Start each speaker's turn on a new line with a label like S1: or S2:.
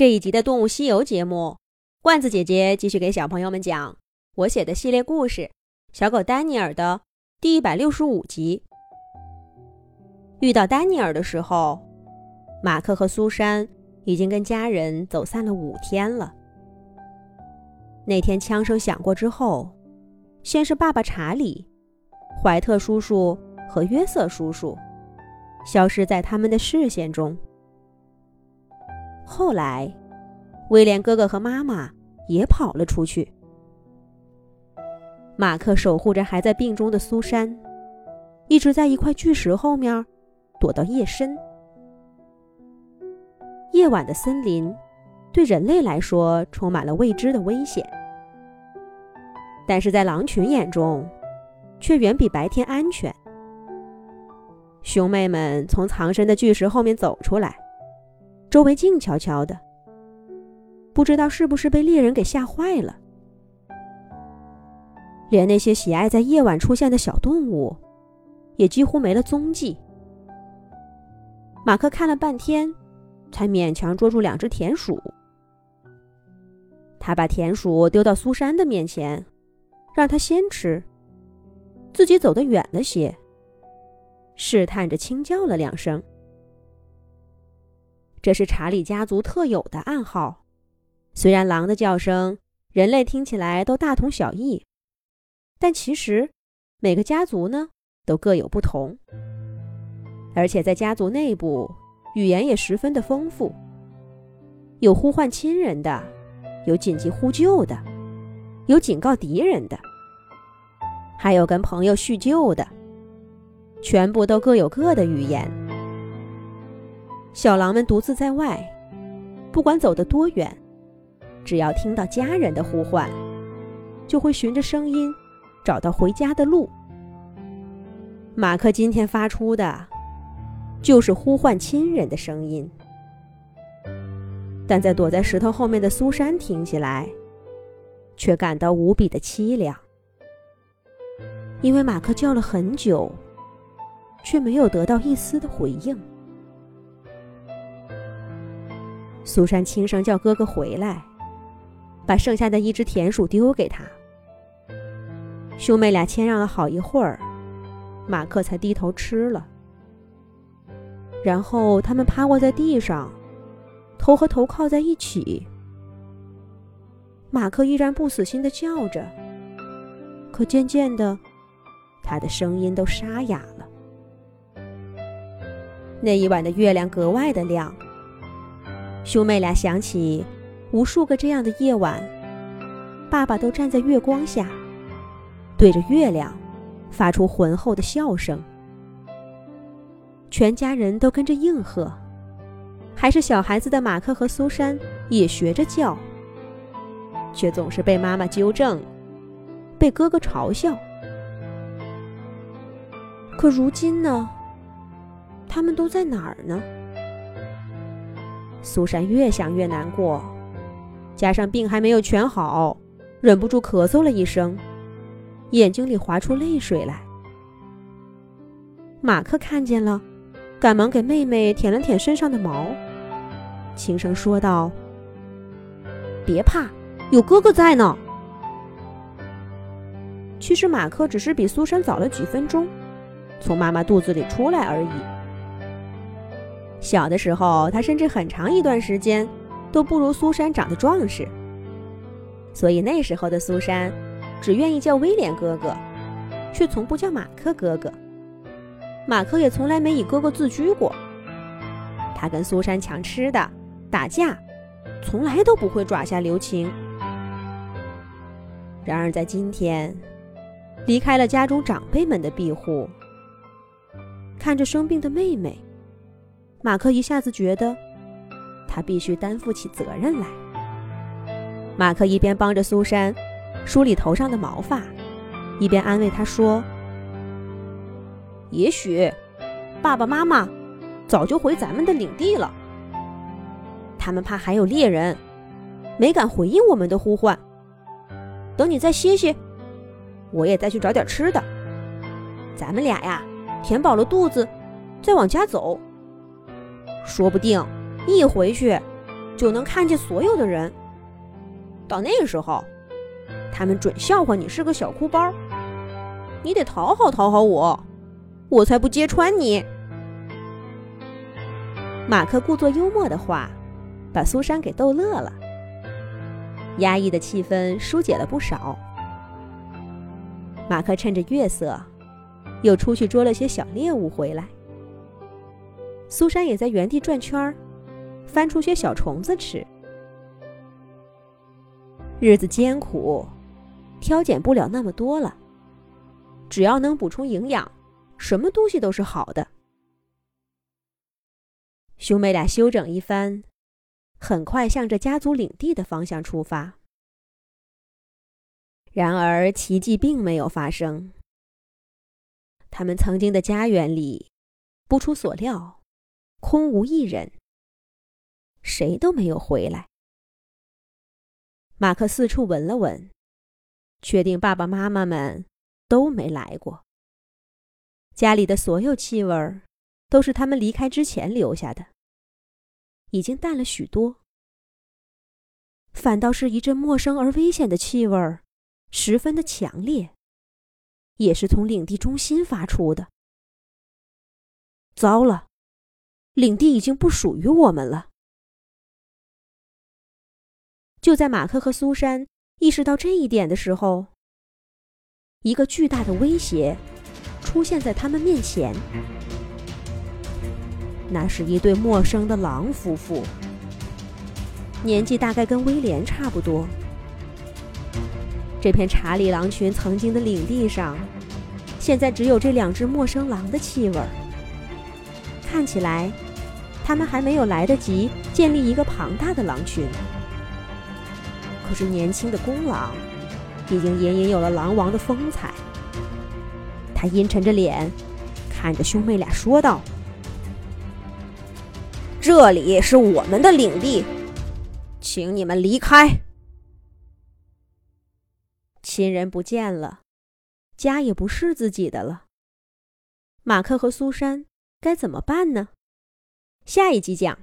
S1: 这一集的《动物西游》节目，罐子姐姐继续给小朋友们讲我写的系列故事《小狗丹尼尔》的第一百六十五集。遇到丹尼尔的时候，马克和苏珊已经跟家人走散了五天了。那天枪声响过之后，先是爸爸查理、怀特叔叔和约瑟叔叔消失在他们的视线中。后来，威廉哥哥和妈妈也跑了出去。马克守护着还在病中的苏珊，一直在一块巨石后面躲到夜深。夜晚的森林对人类来说充满了未知的危险，但是在狼群眼中，却远比白天安全。兄妹们从藏身的巨石后面走出来。周围静悄悄的，不知道是不是被猎人给吓坏了。连那些喜爱在夜晚出现的小动物，也几乎没了踪迹。马克看了半天，才勉强捉住两只田鼠。他把田鼠丢到苏珊的面前，让她先吃，自己走得远了些，试探着轻叫了两声。这是查理家族特有的暗号。虽然狼的叫声人类听起来都大同小异，但其实每个家族呢都各有不同。而且在家族内部，语言也十分的丰富，有呼唤亲人的，有紧急呼救的，有警告敌人的，还有跟朋友叙旧的，全部都各有各的语言。小狼们独自在外，不管走得多远，只要听到家人的呼唤，就会循着声音找到回家的路。马克今天发出的，就是呼唤亲人的声音，但在躲在石头后面的苏珊听起来，却感到无比的凄凉，因为马克叫了很久，却没有得到一丝的回应。苏珊轻声叫哥哥回来，把剩下的一只田鼠丢给他。兄妹俩谦让了好一会儿，马克才低头吃了。然后他们趴卧在地上，头和头靠在一起。马克依然不死心的叫着，可渐渐的，他的声音都沙哑了。那一晚的月亮格外的亮。兄妹俩想起无数个这样的夜晚，爸爸都站在月光下，对着月亮发出浑厚的笑声。全家人都跟着应和，还是小孩子的马克和苏珊也学着叫，却总是被妈妈纠正，被哥哥嘲笑。可如今呢？他们都在哪儿呢？苏珊越想越难过，加上病还没有全好，忍不住咳嗽了一声，眼睛里滑出泪水来。马克看见了，赶忙给妹妹舔了舔身上的毛，轻声说道：“别怕，有哥哥在呢。”其实马克只是比苏珊早了几分钟，从妈妈肚子里出来而已。小的时候，他甚至很长一段时间都不如苏珊长得壮实，所以那时候的苏珊只愿意叫威廉哥哥，却从不叫马克哥哥。马克也从来没以哥哥自居过。他跟苏珊抢吃的、打架，从来都不会爪下留情。然而在今天，离开了家中长辈们的庇护，看着生病的妹妹。马克一下子觉得，他必须担负起责任来。马克一边帮着苏珊梳理头上的毛发，一边安慰她说：“也许爸爸妈妈早就回咱们的领地了，他们怕还有猎人，没敢回应我们的呼唤。等你再歇歇，我也再去找点吃的。咱们俩呀，填饱了肚子，再往家走。”说不定一回去，就能看见所有的人。到那时候，他们准笑话你是个小哭包。你得讨好讨好我，我才不揭穿你。”马克故作幽默的话，把苏珊给逗乐了，压抑的气氛疏解了不少。马克趁着月色，又出去捉了些小猎物回来。苏珊也在原地转圈儿，翻出些小虫子吃。日子艰苦，挑拣不了那么多了。只要能补充营养，什么东西都是好的。兄妹俩休整一番，很快向着家族领地的方向出发。然而，奇迹并没有发生。他们曾经的家园里，不出所料，空无一人，谁都没有回来。马克四处闻了闻，确定爸爸妈妈们都没来过。家里的所有气味，都是他们离开之前留下的，已经淡了许多。反倒是一阵陌生而危险的气味。十分的强烈，也是从领地中心发出的。糟了，领地已经不属于我们了。就在马克和苏珊意识到这一点的时候，一个巨大的威胁出现在他们面前。那是一对陌生的狼夫妇，年纪大概跟威廉差不多。这片查理狼群曾经的领地上，现在只有这两只陌生狼的气味儿。看起来，他们还没有来得及建立一个庞大的狼群。可是年轻的公狼，已经隐隐有了狼王的风采。他阴沉着脸，看着兄妹俩说道：“这里是我们的领地，请你们离开。”亲人不见了，家也不是自己的了。马克和苏珊该怎么办呢？下一集讲。